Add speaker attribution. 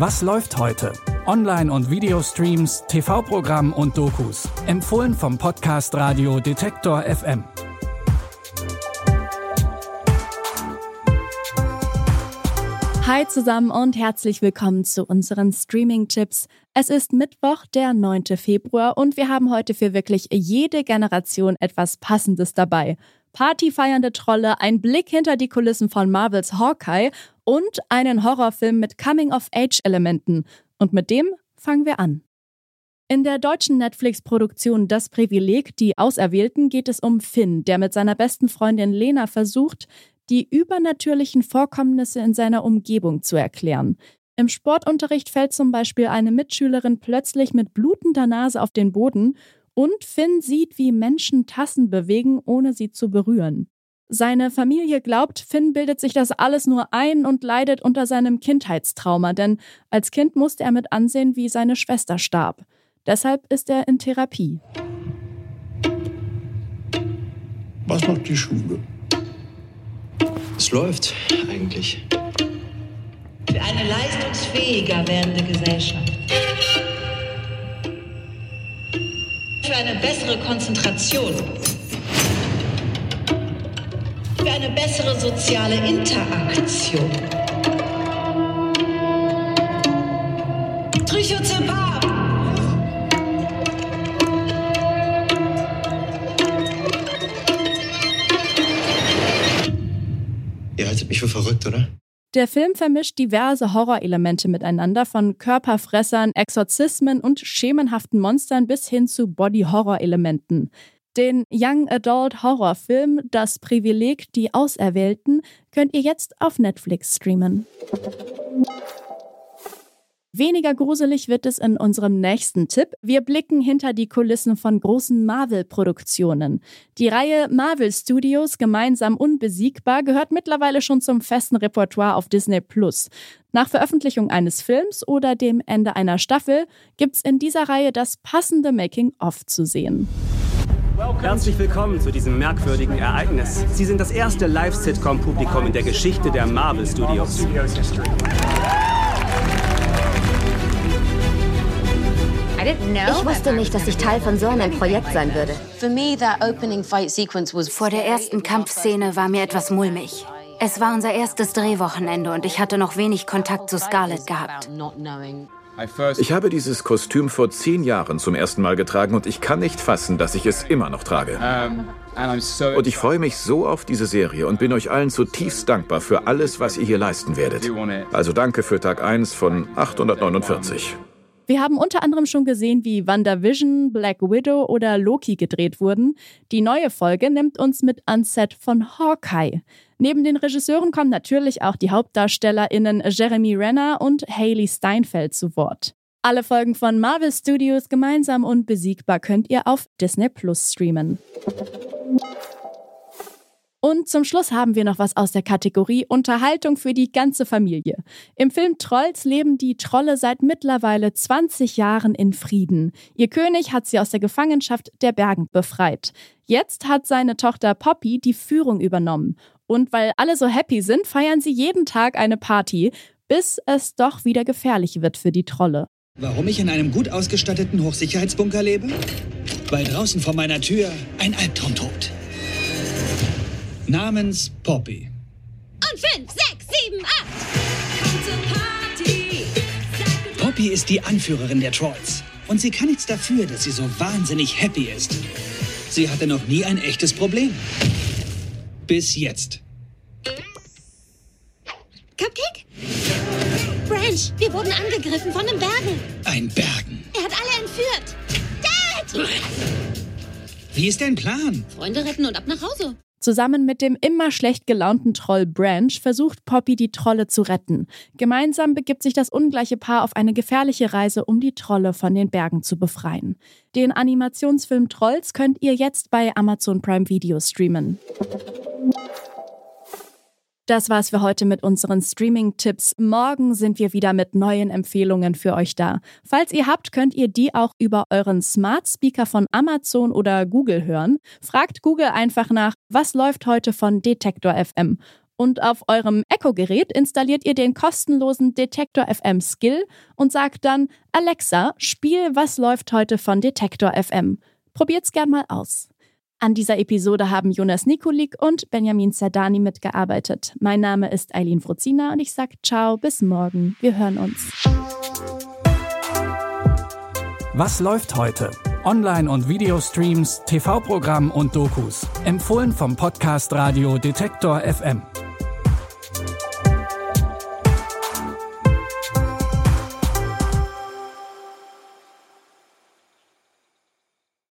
Speaker 1: Was läuft heute? Online- und Videostreams, TV-Programm und Dokus. Empfohlen vom Podcast Radio Detektor FM.
Speaker 2: Hi zusammen und herzlich willkommen zu unseren Streaming-Tipps. Es ist Mittwoch, der 9. Februar und wir haben heute für wirklich jede Generation etwas Passendes dabei. Partyfeiernde Trolle, ein Blick hinter die Kulissen von Marvels Hawkeye und einen Horrorfilm mit Coming-of-Age-Elementen. Und mit dem fangen wir an. In der deutschen Netflix-Produktion Das Privileg, die Auserwählten, geht es um Finn, der mit seiner besten Freundin Lena versucht, die übernatürlichen Vorkommnisse in seiner Umgebung zu erklären. Im Sportunterricht fällt zum Beispiel eine Mitschülerin plötzlich mit blutender Nase auf den Boden und Finn sieht, wie Menschen Tassen bewegen, ohne sie zu berühren. Seine Familie glaubt, Finn bildet sich das alles nur ein und leidet unter seinem Kindheitstrauma, denn als Kind musste er mit ansehen, wie seine Schwester starb. Deshalb ist er in Therapie.
Speaker 3: Was macht die Schule?
Speaker 4: Es läuft eigentlich.
Speaker 5: Für eine leistungsfähiger werdende Gesellschaft. Für eine bessere Konzentration. Für eine bessere soziale Interaktion. Trichozepam!
Speaker 4: Ihr haltet mich für verrückt, oder?
Speaker 2: Der Film vermischt diverse Horrorelemente miteinander, von Körperfressern, Exorzismen und schemenhaften Monstern bis hin zu Body-Horror-Elementen. Den Young Adult Horrorfilm Das Privileg, die Auserwählten könnt ihr jetzt auf Netflix streamen. Weniger gruselig wird es in unserem nächsten Tipp. Wir blicken hinter die Kulissen von großen Marvel-Produktionen. Die Reihe Marvel Studios gemeinsam unbesiegbar gehört mittlerweile schon zum festen Repertoire auf Disney Plus. Nach Veröffentlichung eines Films oder dem Ende einer Staffel gibt's in dieser Reihe das passende Making-of zu sehen.
Speaker 6: Herzlich willkommen zu diesem merkwürdigen Ereignis. Sie sind das erste Live-Sitcom-Publikum in der Geschichte der Marvel Studios.
Speaker 7: Ich wusste nicht, dass ich Teil von so einem Projekt sein würde.
Speaker 8: Vor der ersten Kampfszene war mir etwas mulmig. Es war unser erstes Drehwochenende und ich hatte noch wenig Kontakt zu Scarlett gehabt.
Speaker 9: Ich habe dieses Kostüm vor zehn Jahren zum ersten Mal getragen und ich kann nicht fassen, dass ich es immer noch trage. Und ich freue mich so auf diese Serie und bin euch allen zutiefst dankbar für alles, was ihr hier leisten werdet. Also danke für Tag 1 von 849.
Speaker 2: Wir haben unter anderem schon gesehen, wie WandaVision, Black Widow oder Loki gedreht wurden. Die neue Folge nimmt uns mit ans Set von Hawkeye. Neben den Regisseuren kommen natürlich auch die HauptdarstellerInnen Jeremy Renner und Haley Steinfeld zu Wort. Alle Folgen von Marvel Studios gemeinsam und besiegbar könnt ihr auf Disney Plus streamen. Und zum Schluss haben wir noch was aus der Kategorie Unterhaltung für die ganze Familie. Im Film Trolls leben die Trolle seit mittlerweile 20 Jahren in Frieden. Ihr König hat sie aus der Gefangenschaft der Bergen befreit. Jetzt hat seine Tochter Poppy die Führung übernommen. Und weil alle so happy sind, feiern sie jeden Tag eine Party, bis es doch wieder gefährlich wird für die Trolle.
Speaker 10: Warum ich in einem gut ausgestatteten Hochsicherheitsbunker lebe? Weil draußen vor meiner Tür ein Albtraum tobt namens Poppy.
Speaker 11: Und fünf, sechs, sieben, acht.
Speaker 10: Poppy ist die Anführerin der Trolls. Und sie kann nichts dafür, dass sie so wahnsinnig happy ist. Sie hatte noch nie ein echtes Problem. Bis jetzt.
Speaker 11: Cupcake? Branch, wir wurden angegriffen von einem Bergen.
Speaker 10: Ein Bergen?
Speaker 11: Er hat alle entführt. Dad!
Speaker 10: Wie ist dein Plan?
Speaker 11: Freunde retten und ab nach Hause.
Speaker 2: Zusammen mit dem immer schlecht gelaunten Troll Branch versucht Poppy die Trolle zu retten. Gemeinsam begibt sich das ungleiche Paar auf eine gefährliche Reise, um die Trolle von den Bergen zu befreien. Den Animationsfilm Trolls könnt ihr jetzt bei Amazon Prime Video streamen. Das war's für heute mit unseren Streaming-Tipps. Morgen sind wir wieder mit neuen Empfehlungen für euch da. Falls ihr habt, könnt ihr die auch über euren Smart Speaker von Amazon oder Google hören. Fragt Google einfach nach, was läuft heute von Detektor FM. Und auf eurem Echo-Gerät installiert ihr den kostenlosen Detektor FM Skill und sagt dann, Alexa, spiel Was läuft heute von Detektor FM. Probiert's gern mal aus. An dieser Episode haben Jonas Nikolik und Benjamin Zerdani mitgearbeitet. Mein Name ist Eileen Fruzina und ich sage ciao, bis morgen. Wir hören uns.
Speaker 1: Was läuft heute? Online- und Videostreams, TV-Programm und Dokus. Empfohlen vom Podcast Radio Detektor FM.